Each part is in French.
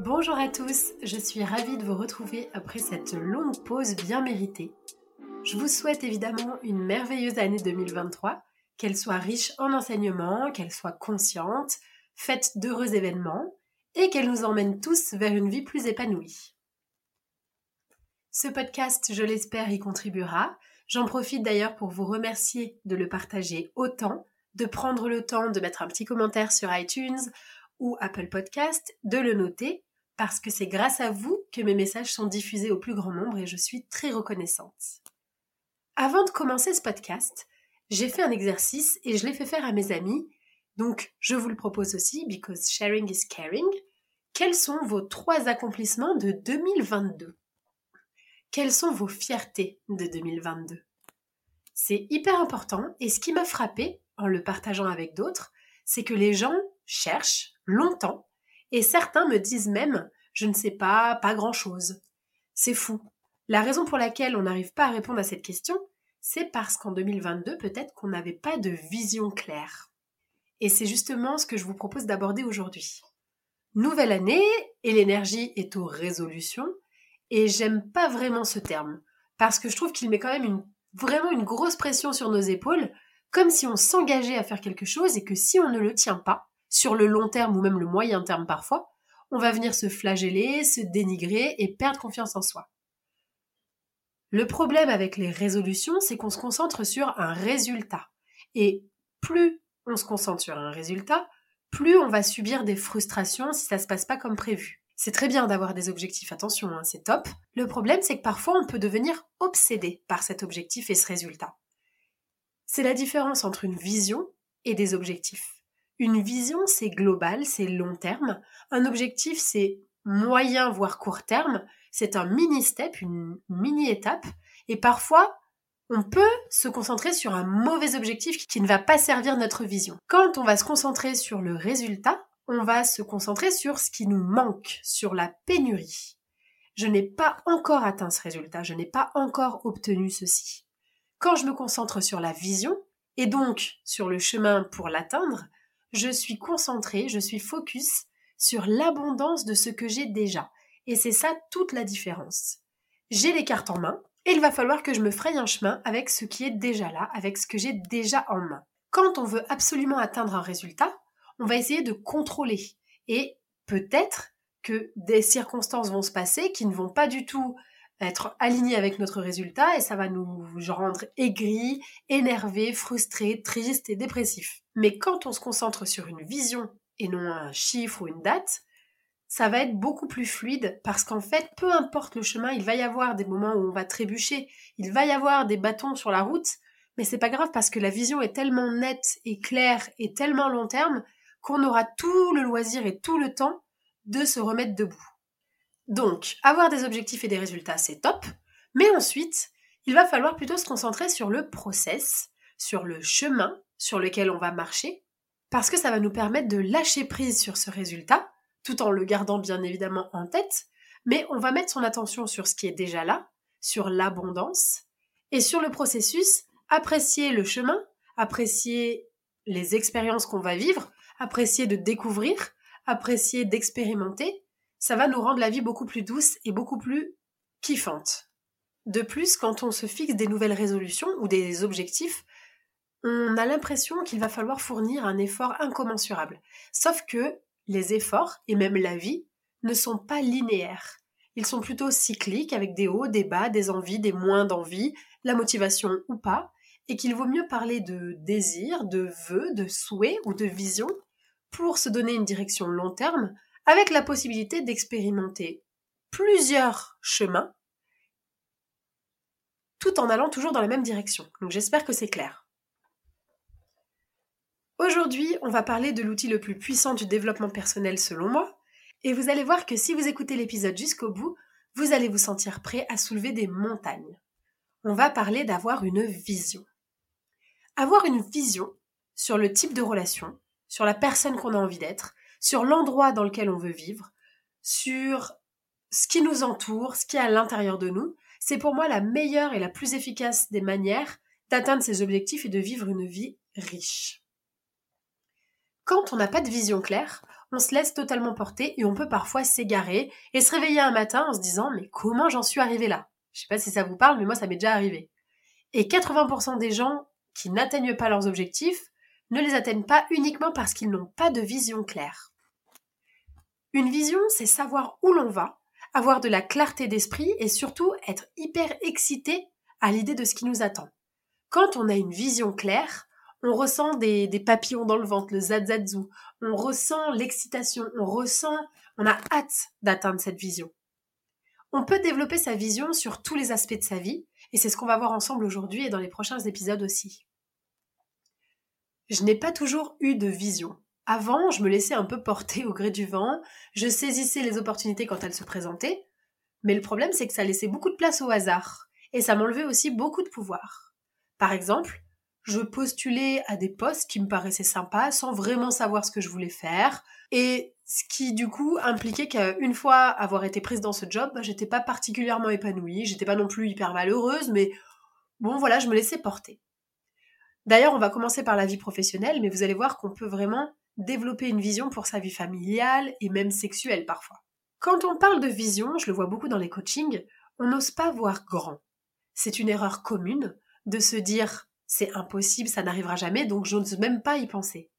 Bonjour à tous, je suis ravie de vous retrouver après cette longue pause bien méritée. Je vous souhaite évidemment une merveilleuse année 2023, qu'elle soit riche en enseignements, qu'elle soit consciente, faite d'heureux événements et qu'elle nous emmène tous vers une vie plus épanouie. Ce podcast, je l'espère, y contribuera. J'en profite d'ailleurs pour vous remercier de le partager autant, de prendre le temps de mettre un petit commentaire sur iTunes ou Apple Podcast, de le noter parce que c'est grâce à vous que mes messages sont diffusés au plus grand nombre et je suis très reconnaissante. Avant de commencer ce podcast, j'ai fait un exercice et je l'ai fait faire à mes amis, donc je vous le propose aussi, because sharing is caring. Quels sont vos trois accomplissements de 2022 Quelles sont vos fiertés de 2022 C'est hyper important et ce qui m'a frappé en le partageant avec d'autres, c'est que les gens cherchent longtemps et certains me disent même je ne sais pas, pas grand-chose. C'est fou. La raison pour laquelle on n'arrive pas à répondre à cette question, c'est parce qu'en 2022, peut-être qu'on n'avait pas de vision claire. Et c'est justement ce que je vous propose d'aborder aujourd'hui. Nouvelle année, et l'énergie est aux résolutions, et j'aime pas vraiment ce terme, parce que je trouve qu'il met quand même vraiment une grosse pression sur nos épaules, comme si on s'engageait à faire quelque chose et que si on ne le tient pas, sur le long terme ou même le moyen terme parfois, on va venir se flageller, se dénigrer et perdre confiance en soi. Le problème avec les résolutions, c'est qu'on se concentre sur un résultat. Et plus on se concentre sur un résultat, plus on va subir des frustrations si ça se passe pas comme prévu. C'est très bien d'avoir des objectifs, attention, hein, c'est top. Le problème, c'est que parfois on peut devenir obsédé par cet objectif et ce résultat. C'est la différence entre une vision et des objectifs. Une vision, c'est global, c'est long terme. Un objectif, c'est moyen, voire court terme. C'est un mini-step, une mini-étape. Et parfois, on peut se concentrer sur un mauvais objectif qui ne va pas servir notre vision. Quand on va se concentrer sur le résultat, on va se concentrer sur ce qui nous manque, sur la pénurie. Je n'ai pas encore atteint ce résultat, je n'ai pas encore obtenu ceci. Quand je me concentre sur la vision, et donc sur le chemin pour l'atteindre, je suis concentrée, je suis focus sur l'abondance de ce que j'ai déjà. Et c'est ça toute la différence. J'ai les cartes en main et il va falloir que je me fraye un chemin avec ce qui est déjà là, avec ce que j'ai déjà en main. Quand on veut absolument atteindre un résultat, on va essayer de contrôler. Et peut-être que des circonstances vont se passer qui ne vont pas du tout être alignées avec notre résultat et ça va nous rendre aigris, énervés, frustrés, tristes et dépressifs. Mais quand on se concentre sur une vision et non un chiffre ou une date, ça va être beaucoup plus fluide parce qu'en fait, peu importe le chemin, il va y avoir des moments où on va trébucher, il va y avoir des bâtons sur la route, mais c'est pas grave parce que la vision est tellement nette et claire et tellement long terme qu'on aura tout le loisir et tout le temps de se remettre debout. Donc, avoir des objectifs et des résultats, c'est top, mais ensuite, il va falloir plutôt se concentrer sur le process, sur le chemin sur lequel on va marcher, parce que ça va nous permettre de lâcher prise sur ce résultat, tout en le gardant bien évidemment en tête, mais on va mettre son attention sur ce qui est déjà là, sur l'abondance, et sur le processus, apprécier le chemin, apprécier les expériences qu'on va vivre, apprécier de découvrir, apprécier d'expérimenter, ça va nous rendre la vie beaucoup plus douce et beaucoup plus kiffante. De plus, quand on se fixe des nouvelles résolutions ou des objectifs, on a l'impression qu'il va falloir fournir un effort incommensurable. Sauf que les efforts, et même la vie, ne sont pas linéaires. Ils sont plutôt cycliques avec des hauts, des bas, des envies, des moins d'envie, la motivation ou pas, et qu'il vaut mieux parler de désir, de vœux, de souhaits ou de vision pour se donner une direction long terme, avec la possibilité d'expérimenter plusieurs chemins, tout en allant toujours dans la même direction. Donc j'espère que c'est clair. Aujourd'hui, on va parler de l'outil le plus puissant du développement personnel selon moi, et vous allez voir que si vous écoutez l'épisode jusqu'au bout, vous allez vous sentir prêt à soulever des montagnes. On va parler d'avoir une vision. Avoir une vision sur le type de relation, sur la personne qu'on a envie d'être, sur l'endroit dans lequel on veut vivre, sur ce qui nous entoure, ce qui est à l'intérieur de nous, c'est pour moi la meilleure et la plus efficace des manières d'atteindre ces objectifs et de vivre une vie riche. Quand on n'a pas de vision claire, on se laisse totalement porter et on peut parfois s'égarer et se réveiller un matin en se disant mais comment j'en suis arrivé là? Je sais pas si ça vous parle, mais moi ça m'est déjà arrivé. Et 80% des gens qui n'atteignent pas leurs objectifs ne les atteignent pas uniquement parce qu'ils n'ont pas de vision claire. Une vision, c'est savoir où l'on va, avoir de la clarté d'esprit et surtout être hyper excité à l'idée de ce qui nous attend. Quand on a une vision claire, on ressent des, papillons dans le ventre, le zazazou, on ressent l'excitation, on ressent, on a hâte d'atteindre cette vision. On peut développer sa vision sur tous les aspects de sa vie, et c'est ce qu'on va voir ensemble aujourd'hui et dans les prochains épisodes aussi. Je n'ai pas toujours eu de vision. Avant, je me laissais un peu porter au gré du vent, je saisissais les opportunités quand elles se présentaient, mais le problème c'est que ça laissait beaucoup de place au hasard, et ça m'enlevait aussi beaucoup de pouvoir. Par exemple, je postulais à des postes qui me paraissaient sympas sans vraiment savoir ce que je voulais faire, et ce qui du coup impliquait qu'une fois avoir été prise dans ce job, bah, j'étais pas particulièrement épanouie, j'étais pas non plus hyper malheureuse, mais bon voilà, je me laissais porter. D'ailleurs, on va commencer par la vie professionnelle, mais vous allez voir qu'on peut vraiment développer une vision pour sa vie familiale et même sexuelle parfois. Quand on parle de vision, je le vois beaucoup dans les coachings, on n'ose pas voir grand. C'est une erreur commune de se dire c'est impossible, ça n'arrivera jamais, donc je n'ose même pas y penser.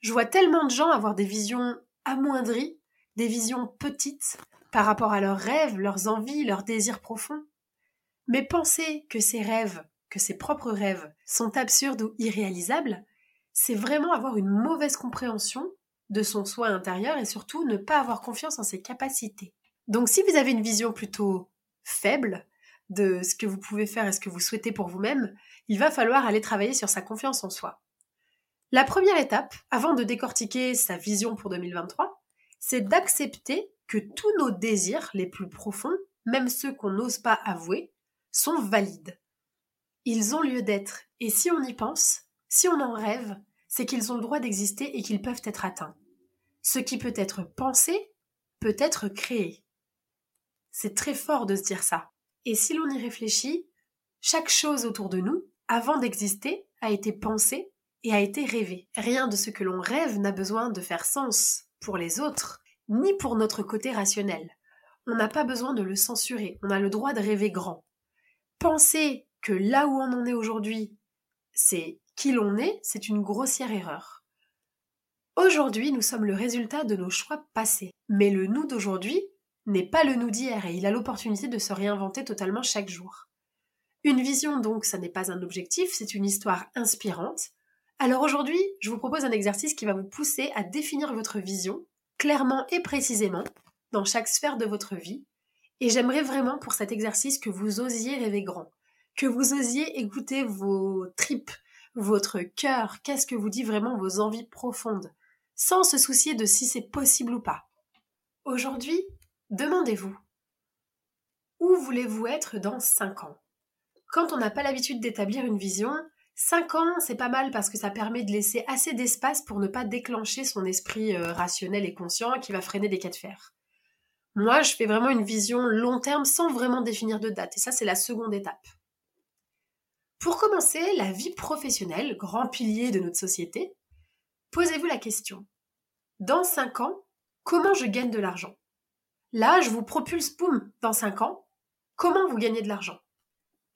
Je vois tellement de gens avoir des visions amoindries, des visions petites par rapport à leurs rêves, leurs envies, leurs désirs profonds. Mais penser que ces rêves que ses propres rêves sont absurdes ou irréalisables, c'est vraiment avoir une mauvaise compréhension de son soi intérieur et surtout ne pas avoir confiance en ses capacités. Donc si vous avez une vision plutôt faible de ce que vous pouvez faire et ce que vous souhaitez pour vous-même, il va falloir aller travailler sur sa confiance en soi. La première étape, avant de décortiquer sa vision pour 2023, c'est d'accepter que tous nos désirs les plus profonds, même ceux qu'on n'ose pas avouer, sont valides. Ils ont lieu d'être, et si on y pense, si on en rêve, c'est qu'ils ont le droit d'exister et qu'ils peuvent être atteints. Ce qui peut être pensé peut être créé. C'est très fort de se dire ça. Et si l'on y réfléchit, chaque chose autour de nous, avant d'exister, a été pensée et a été rêvée. Rien de ce que l'on rêve n'a besoin de faire sens pour les autres, ni pour notre côté rationnel. On n'a pas besoin de le censurer, on a le droit de rêver grand. Penser que là où on en est aujourd'hui, c'est qui l'on est, c'est une grossière erreur. Aujourd'hui, nous sommes le résultat de nos choix passés. Mais le nous d'aujourd'hui n'est pas le nous d'hier et il a l'opportunité de se réinventer totalement chaque jour. Une vision donc, ça n'est pas un objectif, c'est une histoire inspirante, Alors aujourd'hui, je vous propose un exercice qui va vous pousser à définir votre vision clairement et précisément dans chaque sphère de votre vie. Et j'aimerais vraiment pour cet exercice que vous osiez rêver grand, que vous osiez écouter vos tripes, votre cœur, qu'est-ce que vous dit vraiment vos envies profondes, sans se soucier de si c'est possible ou pas. Aujourd'hui, demandez-vous, où voulez-vous être dans 5 ans? Quand on n'a pas l'habitude d'établir une vision, 5 ans, c'est pas mal parce que ça permet de laisser assez d'espace pour ne pas déclencher son esprit euh, rationnel et conscient qui va freiner des cas de fer. Moi, je fais vraiment une vision long terme sans vraiment définir de date, et ça, c'est la seconde étape. Pour commencer, la vie professionnelle, grand pilier de notre société, posez-vous la question. Dans 5 ans, comment je gagne de l'argent? Là, je vous propulse, boum, dans 5 ans, comment vous gagnez de l'argent?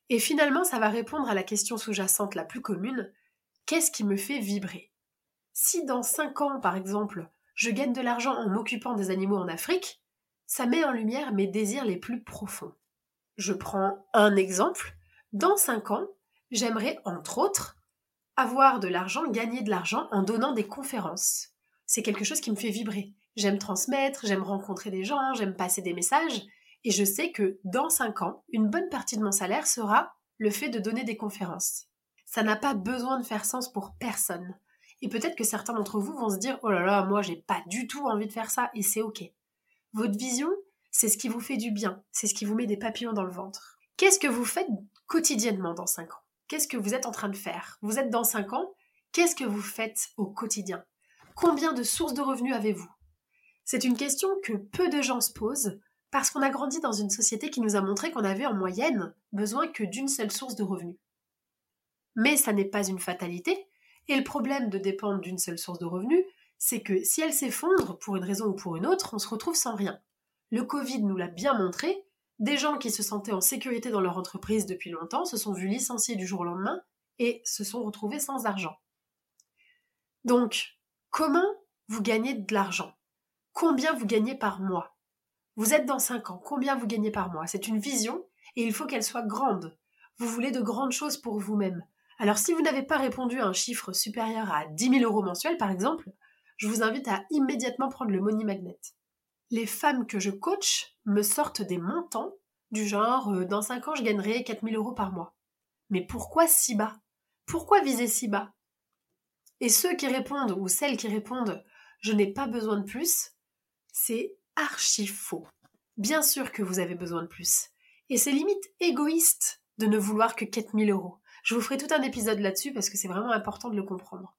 Et finalement, ça va répondre à la question sous-jacente la plus commune, qu'est-ce qui me fait vibrer? Si dans 5 ans, par exemple, je gagne de l'argent en m'occupant des animaux en Afrique, ça met en lumière mes désirs les plus profonds. Je prends un exemple. Dans 5 ans, j'aimerais, entre autres, avoir de l'argent, gagner de l'argent en donnant des conférences. C'est quelque chose qui me fait vibrer. J'aime transmettre, j'aime rencontrer des gens, j'aime passer des messages, et je sais que dans 5 ans, une bonne partie de mon salaire sera le fait de donner des conférences. Ça n'a pas besoin de faire sens pour personne. Et peut-être que certains d'entre vous vont se dire Oh là là, moi j'ai pas du tout envie de faire ça, et c'est ok. Votre vision, c'est ce qui vous fait du bien, c'est ce qui vous met des papillons dans le ventre. Qu'est-ce que vous faites quotidiennement dans 5 ans? Qu'est-ce que vous êtes en train de faire? Vous êtes dans 5 ans, qu'est-ce que vous faites au quotidien? Combien de sources de revenus avez-vous? C'est une question que peu de gens se posent parce qu'on a grandi dans une société qui nous a montré qu'on avait en moyenne besoin que d'une seule source de revenus. Mais ça n'est pas une fatalité, et le problème de dépendre d'une seule source de revenus, c'est que si elle s'effondre pour une raison ou pour une autre, on se retrouve sans rien. Le Covid nous l'a bien montré, des gens qui se sentaient en sécurité dans leur entreprise depuis longtemps se sont vus licenciés du jour au lendemain et se sont retrouvés sans argent. Donc, comment vous gagnez de l'argent? Combien vous gagnez par mois? Vous êtes dans 5 ans, combien vous gagnez par mois? C'est une vision et il faut qu'elle soit grande. Vous voulez de grandes choses pour vous-même. Alors si vous n'avez pas répondu à un chiffre supérieur à 10 000 euros mensuels par exemple, je vous invite à immédiatement prendre le Money Magnet. Les femmes que je coach me sortent des montants du genre euh, dans 5 ans je gagnerai 4000 euros par mois. Mais pourquoi si bas? Pourquoi viser si bas? Et ceux qui répondent ou celles qui répondent je n'ai pas besoin de plus, c'est archi faux. Bien sûr que vous avez besoin de plus. Et c'est limite égoïste de ne vouloir que 4000 euros. Je vous ferai tout un épisode là-dessus parce que c'est vraiment important de le comprendre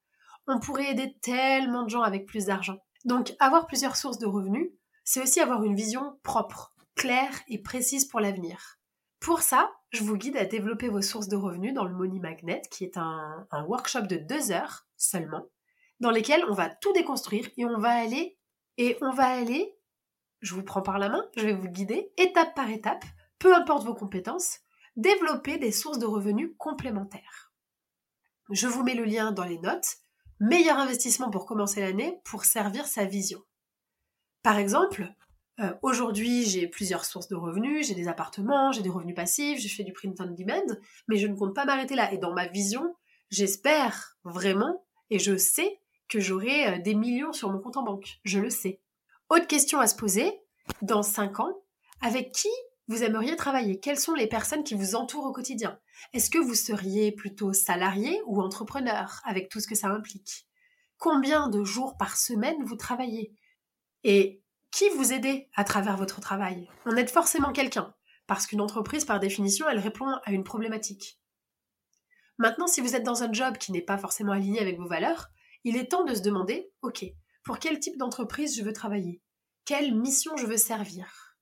on pourrait aider tellement de gens avec plus d'argent. Donc avoir plusieurs sources de revenus, c'est aussi avoir une vision propre, claire et précise pour l'avenir. Pour ça, je vous guide à développer vos sources de revenus dans le Money Magnet, qui est un, workshop de deux heures seulement, dans lesquels on va tout déconstruire et on va aller, et on va aller, je vous prends par la main, je vais vous guider, étape par étape, peu importe vos compétences, développer des sources de revenus complémentaires. Je vous mets le lien dans les notes meilleur investissement pour commencer l'année pour servir sa vision. Par exemple, euh, aujourd'hui j'ai plusieurs sources de revenus, j'ai des appartements, j'ai des revenus passifs, je fais du print on demand, mais je ne compte pas m'arrêter là. Et dans ma vision, j'espère vraiment et je sais que j'aurai euh, des millions sur mon compte en banque. Je le sais. Autre question à se poser, dans 5 ans, avec qui vous aimeriez travailler? Quelles sont les personnes qui vous entourent au quotidien? Est-ce que vous seriez plutôt salarié ou entrepreneur, avec tout ce que ça implique? Combien de jours par semaine vous travaillez? Et qui vous aide à travers votre travail? On aide forcément quelqu'un, parce qu'une entreprise, par définition, elle répond à une problématique. Maintenant, si vous êtes dans un job qui n'est pas forcément aligné avec vos valeurs, il est temps de se demander, ok, pour quel type d'entreprise je veux travailler? Quelle mission je veux servir?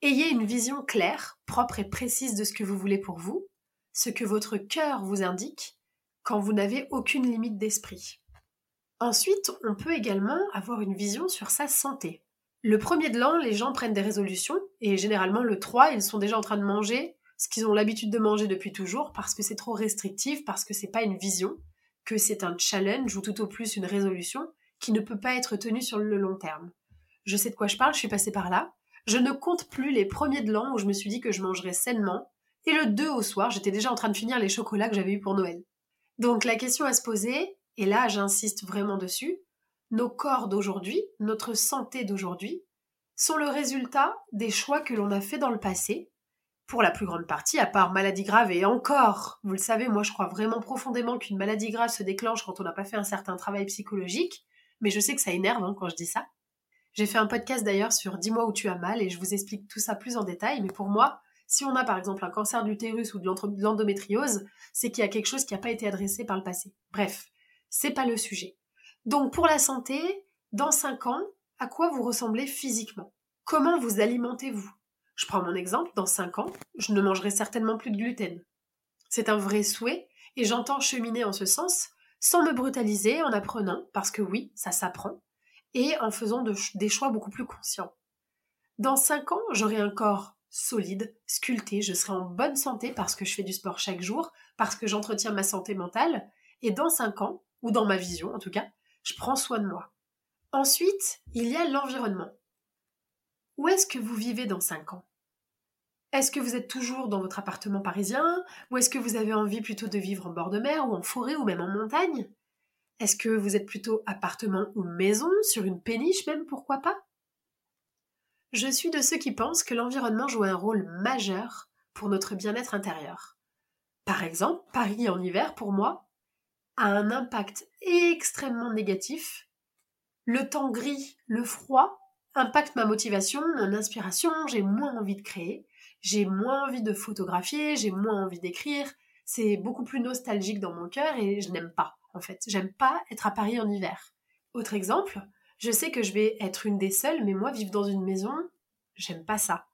Ayez une vision claire, propre et précise de ce que vous voulez pour vous, ce que votre cœur vous indique quand vous n'avez aucune limite d'esprit. Ensuite, on peut également avoir une vision sur sa santé. Le premier de l'an, les gens prennent des résolutions, et généralement le 3, ils sont déjà en train de manger ce qu'ils ont l'habitude de manger depuis toujours parce que c'est trop restrictif, parce que c'est pas une vision, que c'est un challenge ou tout au plus une résolution qui ne peut pas être tenue sur le long terme. Je sais de quoi je parle, je suis passée par là. Je ne compte plus les premiers de l'an où je me suis dit que je mangerais sainement, et le 2 au soir, j'étais déjà en train de finir les chocolats que j'avais eus pour Noël. Donc la question à se poser, et là j'insiste vraiment dessus, nos corps d'aujourd'hui, notre santé d'aujourd'hui, sont le résultat des choix que l'on a fait dans le passé, pour la plus grande partie, à part maladie grave et encore, vous le savez, moi je crois vraiment profondément qu'une maladie grave se déclenche quand on n'a pas fait un certain travail psychologique, mais je sais que ça énerve hein, quand je dis ça. J'ai fait un podcast d'ailleurs sur Dis-moi où tu as mal et je vous explique tout ça plus en détail, mais pour moi, si on a par exemple un cancer d'utérus ou de l'endométriose, c'est qu'il y a quelque chose qui n'a pas été adressé par le passé. Bref, c'est pas le sujet. Donc pour la santé, dans 5 ans, à quoi vous ressemblez physiquement? Comment vous alimentez-vous? Je prends mon exemple, dans 5 ans, je ne mangerai certainement plus de gluten. C'est un vrai souhait et j'entends cheminer en ce sens sans me brutaliser en apprenant, parce que oui, ça s'apprend, et en faisant des choix beaucoup plus conscients. Dans 5 ans, j'aurai un corps solide, sculpté, je serai en bonne santé parce que je fais du sport chaque jour, parce que j'entretiens ma santé mentale, et dans 5 ans, ou dans ma vision en tout cas, je prends soin de moi. Ensuite, il y a l'environnement. Où est-ce que vous vivez dans 5 ans? Est-ce que vous êtes toujours dans votre appartement parisien? Ou est-ce que vous avez envie plutôt de vivre en bord de mer ou en forêt ou même en montagne? Est-ce que vous êtes plutôt appartement ou maison, sur une péniche même, pourquoi pas? Je suis de ceux qui pensent que l'environnement joue un rôle majeur pour notre bien-être intérieur. Par exemple, Paris en hiver, pour moi, a un impact extrêmement négatif. Le temps gris, le froid, impacte ma motivation, mon inspiration, j'ai moins envie de créer, j'ai moins envie de photographier, j'ai moins envie d'écrire, c'est beaucoup plus nostalgique dans mon cœur et je n'aime pas, en fait. J'aime pas être à Paris en hiver. Autre exemple, je sais que je vais être une des seules, mais moi, vivre dans une maison, j'aime pas ça.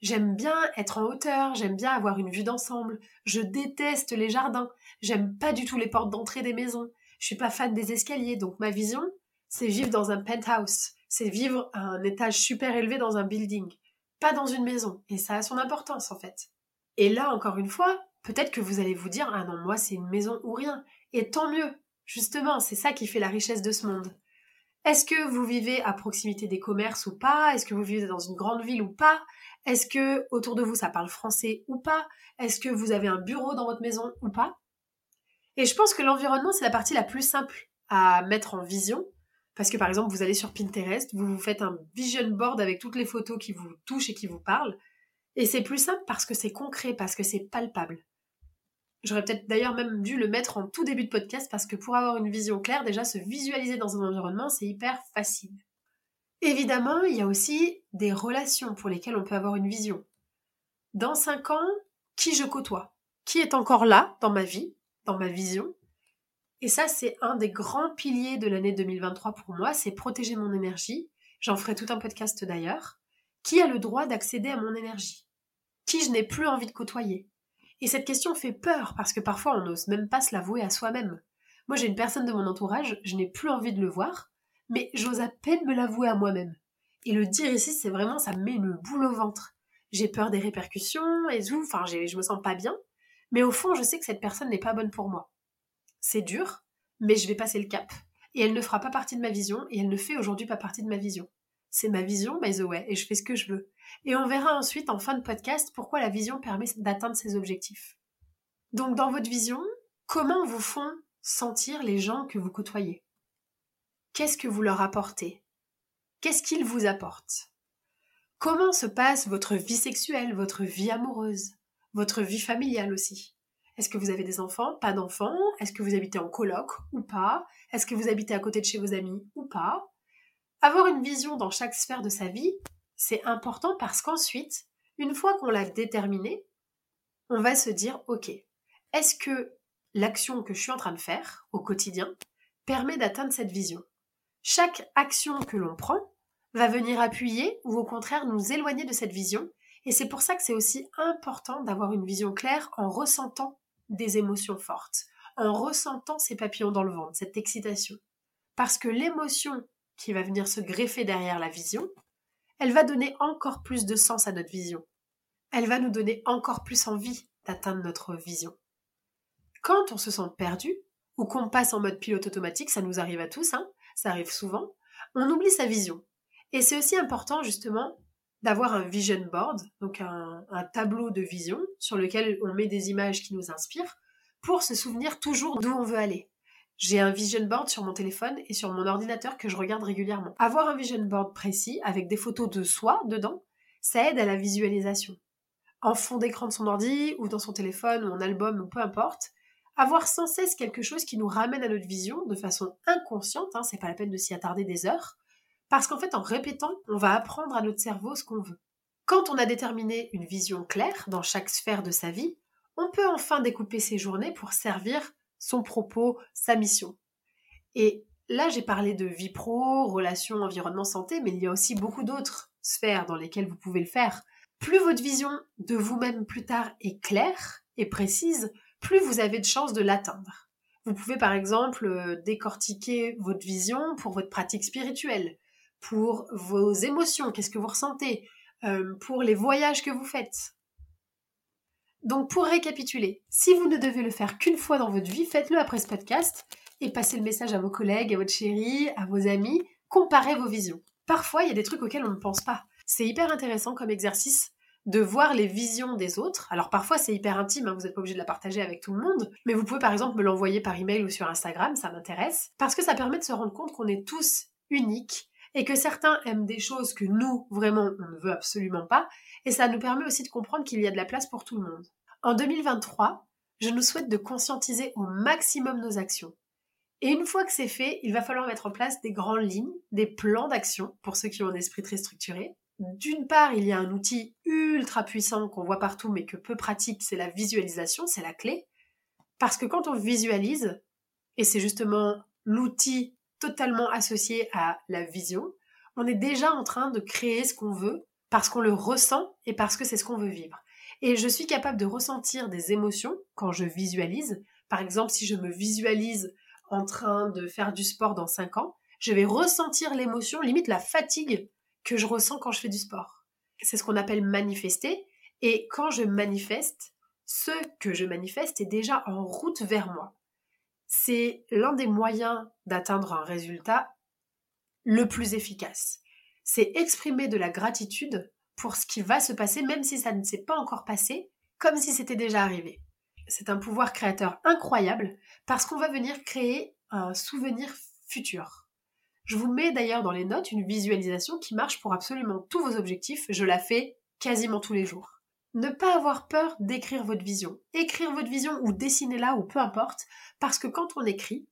J'aime bien être en hauteur, j'aime bien avoir une vue d'ensemble. Je déteste les jardins. J'aime pas du tout les portes d'entrée des maisons. Je suis pas fan des escaliers, donc ma vision, c'est vivre dans un penthouse. C'est vivre à un étage super élevé dans un building, pas dans une maison. Et ça a son importance en fait. Et là, encore une fois, peut-être que vous allez vous dire Ah non, moi c'est une maison ou rien. Et tant mieux. Justement, c'est ça qui fait la richesse de ce monde. Est-ce que vous vivez à proximité des commerces ou pas? Est-ce que vous vivez dans une grande ville ou pas? Est-ce que autour de vous ça parle français ou pas? Est-ce que vous avez un bureau dans votre maison ou pas? Et je pense que l'environnement c'est la partie la plus simple à mettre en vision parce que par exemple vous allez sur Pinterest, vous vous faites un vision board avec toutes les photos qui vous touchent et qui vous parlent et c'est plus simple parce que c'est concret, parce que c'est palpable. J'aurais peut-être d'ailleurs même dû le mettre en tout début de podcast parce que pour avoir une vision claire, déjà se visualiser dans un environnement, c'est hyper facile. Évidemment, il y a aussi des relations pour lesquelles on peut avoir une vision. Dans cinq ans, qui je côtoie? Qui est encore là dans ma vie, dans ma vision? Et ça, c'est un des grands piliers de l'année 2023 pour moi, c'est protéger mon énergie. J'en ferai tout un podcast d'ailleurs. Qui a le droit d'accéder à mon énergie? Qui je n'ai plus envie de côtoyer? Et cette question fait peur parce que parfois on n'ose même pas se l'avouer à soi-même. Moi, j'ai une personne de mon entourage, je n'ai plus envie de le voir, mais j'ose à peine me l'avouer à moi-même. Et le dire ici, c'est vraiment, ça me met une boule au ventre. J'ai peur des répercussions et tout, enfin, je me sens pas bien. Mais au fond, je sais que cette personne n'est pas bonne pour moi. C'est dur, mais je vais passer le cap. Et elle ne fera pas partie de ma vision, et elle ne fait aujourd'hui pas partie de ma vision. C'est ma vision, by the way, et je fais ce que je veux. Et on verra ensuite en fin de podcast pourquoi la vision permet d'atteindre ses objectifs. Donc dans votre vision, comment vous font sentir les gens que vous côtoyez? Qu'est-ce que vous leur apportez? Qu'est-ce qu'ils vous apportent? Comment se passe votre vie sexuelle, votre vie amoureuse, votre vie familiale aussi? Est-ce que vous avez des enfants? Pas d'enfants. Est-ce que vous habitez en coloc ou pas? Est-ce que vous habitez à côté de chez vos amis ou pas? Avoir une vision dans chaque sphère de sa vie, c'est important parce qu'ensuite, une fois qu'on l'a déterminé, on va se dire, ok, est-ce que l'action que je suis en train de faire au quotidien permet d'atteindre cette vision? Chaque action que l'on prend va venir appuyer ou au contraire nous éloigner de cette vision. Et c'est pour ça que c'est aussi important d'avoir une vision claire en ressentant des émotions fortes, en ressentant ces papillons dans le ventre, cette excitation. Parce que l'émotion qui va venir se greffer derrière la vision, elle va donner encore plus de sens à notre vision. Elle va nous donner encore plus envie d'atteindre notre vision. Quand on se sent perdu, ou qu'on passe en mode pilote automatique, ça nous arrive à tous, hein, ça arrive souvent, on oublie sa vision. Et c'est aussi important justement d'avoir un vision board, donc un, tableau de vision sur lequel on met des images qui nous inspirent, pour se souvenir toujours d'où on veut aller. J'ai un vision board sur mon téléphone et sur mon ordinateur que je regarde régulièrement. Avoir un vision board précis avec des photos de soi dedans, ça aide à la visualisation. En fond d'écran de son ordi ou dans son téléphone ou en album ou peu importe, avoir sans cesse quelque chose qui nous ramène à notre vision de façon inconsciente, hein, c'est pas la peine de s'y attarder des heures, parce qu'en fait en répétant, on va apprendre à notre cerveau ce qu'on veut. Quand on a déterminé une vision claire dans chaque sphère de sa vie, on peut enfin découper ses journées pour servir son propos, sa mission. Et là, j'ai parlé de vie pro, relations, environnement, santé, mais il y a aussi beaucoup d'autres sphères dans lesquelles vous pouvez le faire. Plus votre vision de vous-même plus tard est claire et précise, plus vous avez de chances de l'atteindre. Vous pouvez par exemple euh, décortiquer votre vision pour votre pratique spirituelle, pour vos émotions, qu'est-ce que vous ressentez, euh, pour les voyages que vous faites. Donc pour récapituler, si vous ne devez le faire qu'une fois dans votre vie, faites-le après ce podcast et passez le message à vos collègues, à votre chérie, à vos amis, comparez vos visions. Parfois, il y a des trucs auxquels on ne pense pas. C'est hyper intéressant comme exercice de voir les visions des autres. Alors parfois c'est hyper intime, hein, vous n'êtes pas obligé de la partager avec tout le monde, mais vous pouvez par exemple me l'envoyer par email ou sur Instagram, ça m'intéresse, parce que ça permet de se rendre compte qu'on est tous uniques et que certains aiment des choses que nous, vraiment, on ne veut absolument pas, et ça nous permet aussi de comprendre qu'il y a de la place pour tout le monde. En 2023, je nous souhaite de conscientiser au maximum nos actions. Et une fois que c'est fait, il va falloir mettre en place des grandes lignes, des plans d'action pour ceux qui ont un esprit très structuré. D'une part, il y a un outil ultra puissant qu'on voit partout mais que peu pratique, c'est la visualisation, c'est la clé. Parce que quand on visualise, et c'est justement l'outil totalement associé à la vision, on est déjà en train de créer ce qu'on veut parce qu'on le ressent et parce que c'est ce qu'on veut vivre. Et je suis capable de ressentir des émotions quand je visualise. Par exemple, si je me visualise en train de faire du sport dans 5 ans, je vais ressentir l'émotion, limite la fatigue que je ressens quand je fais du sport. C'est ce qu'on appelle manifester. Et quand je manifeste, ce que je manifeste est déjà en route vers moi c'est l'un des moyens d'atteindre un résultat le plus efficace. C'est exprimer de la gratitude pour ce qui va se passer, même si ça ne s'est pas encore passé, comme si c'était déjà arrivé. C'est un pouvoir créateur incroyable parce qu'on va venir créer un souvenir futur. Je vous mets d'ailleurs dans les notes une visualisation qui marche pour absolument tous vos objectifs. Je la fais quasiment tous les jours. Ne pas avoir peur d'écrire votre vision. Écrire votre vision ou dessiner-la ou peu importe, parce que quand on écrit,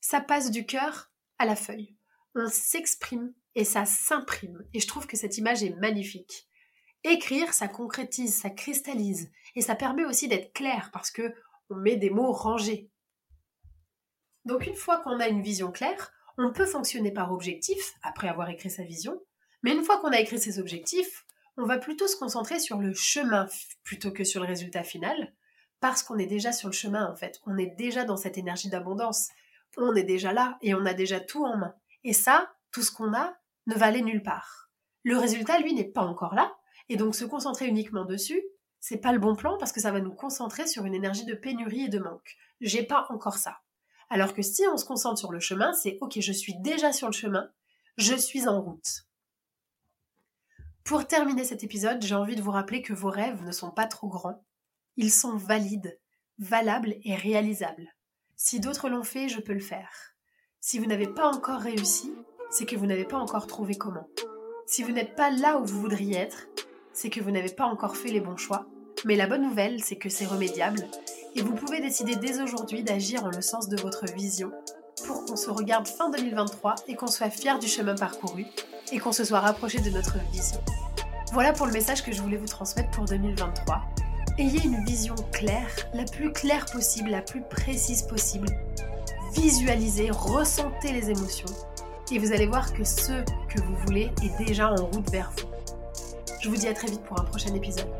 ça passe du cœur à la feuille. On s'exprime et ça s'imprime. Et je trouve que cette image est magnifique. Écrire, ça concrétise, ça cristallise et ça permet aussi d'être clair parce que on met des mots rangés. Donc une fois qu'on a une vision claire, on peut fonctionner par objectif après avoir écrit sa vision, mais une fois qu'on a écrit ses objectifs, on va plutôt se concentrer sur le chemin plutôt que sur le résultat final, parce qu'on est déjà sur le chemin en fait, on est déjà dans cette énergie d'abondance, on est déjà là et on a déjà tout en main. Et ça, tout ce qu'on a ne va aller nulle part. Le résultat, lui, n'est pas encore là, et donc se concentrer uniquement dessus, c'est pas le bon plan parce que ça va nous concentrer sur une énergie de pénurie et de manque. J'ai pas encore ça. Alors que si on se concentre sur le chemin, c'est ok, je suis déjà sur le chemin, je suis en route. Pour terminer cet épisode, j'ai envie de vous rappeler que vos rêves ne sont pas trop grands. Ils sont valides, valables et réalisables. Si d'autres l'ont fait, je peux le faire. Si vous n'avez pas encore réussi, c'est que vous n'avez pas encore trouvé comment. Si vous n'êtes pas là où vous voudriez être, c'est que vous n'avez pas encore fait les bons choix. Mais la bonne nouvelle, c'est que c'est remédiable et vous pouvez décider dès aujourd'hui d'agir en le sens de votre vision pour qu'on se regarde fin 2023 et qu'on soit fier du chemin parcouru et qu'on se soit rapproché de notre vision. Voilà pour le message que je voulais vous transmettre pour 2023. Ayez une vision claire, la plus claire possible, la plus précise possible. Visualisez, ressentez les émotions et vous allez voir que ce que vous voulez est déjà en route vers vous. Je vous dis à très vite pour un prochain épisode.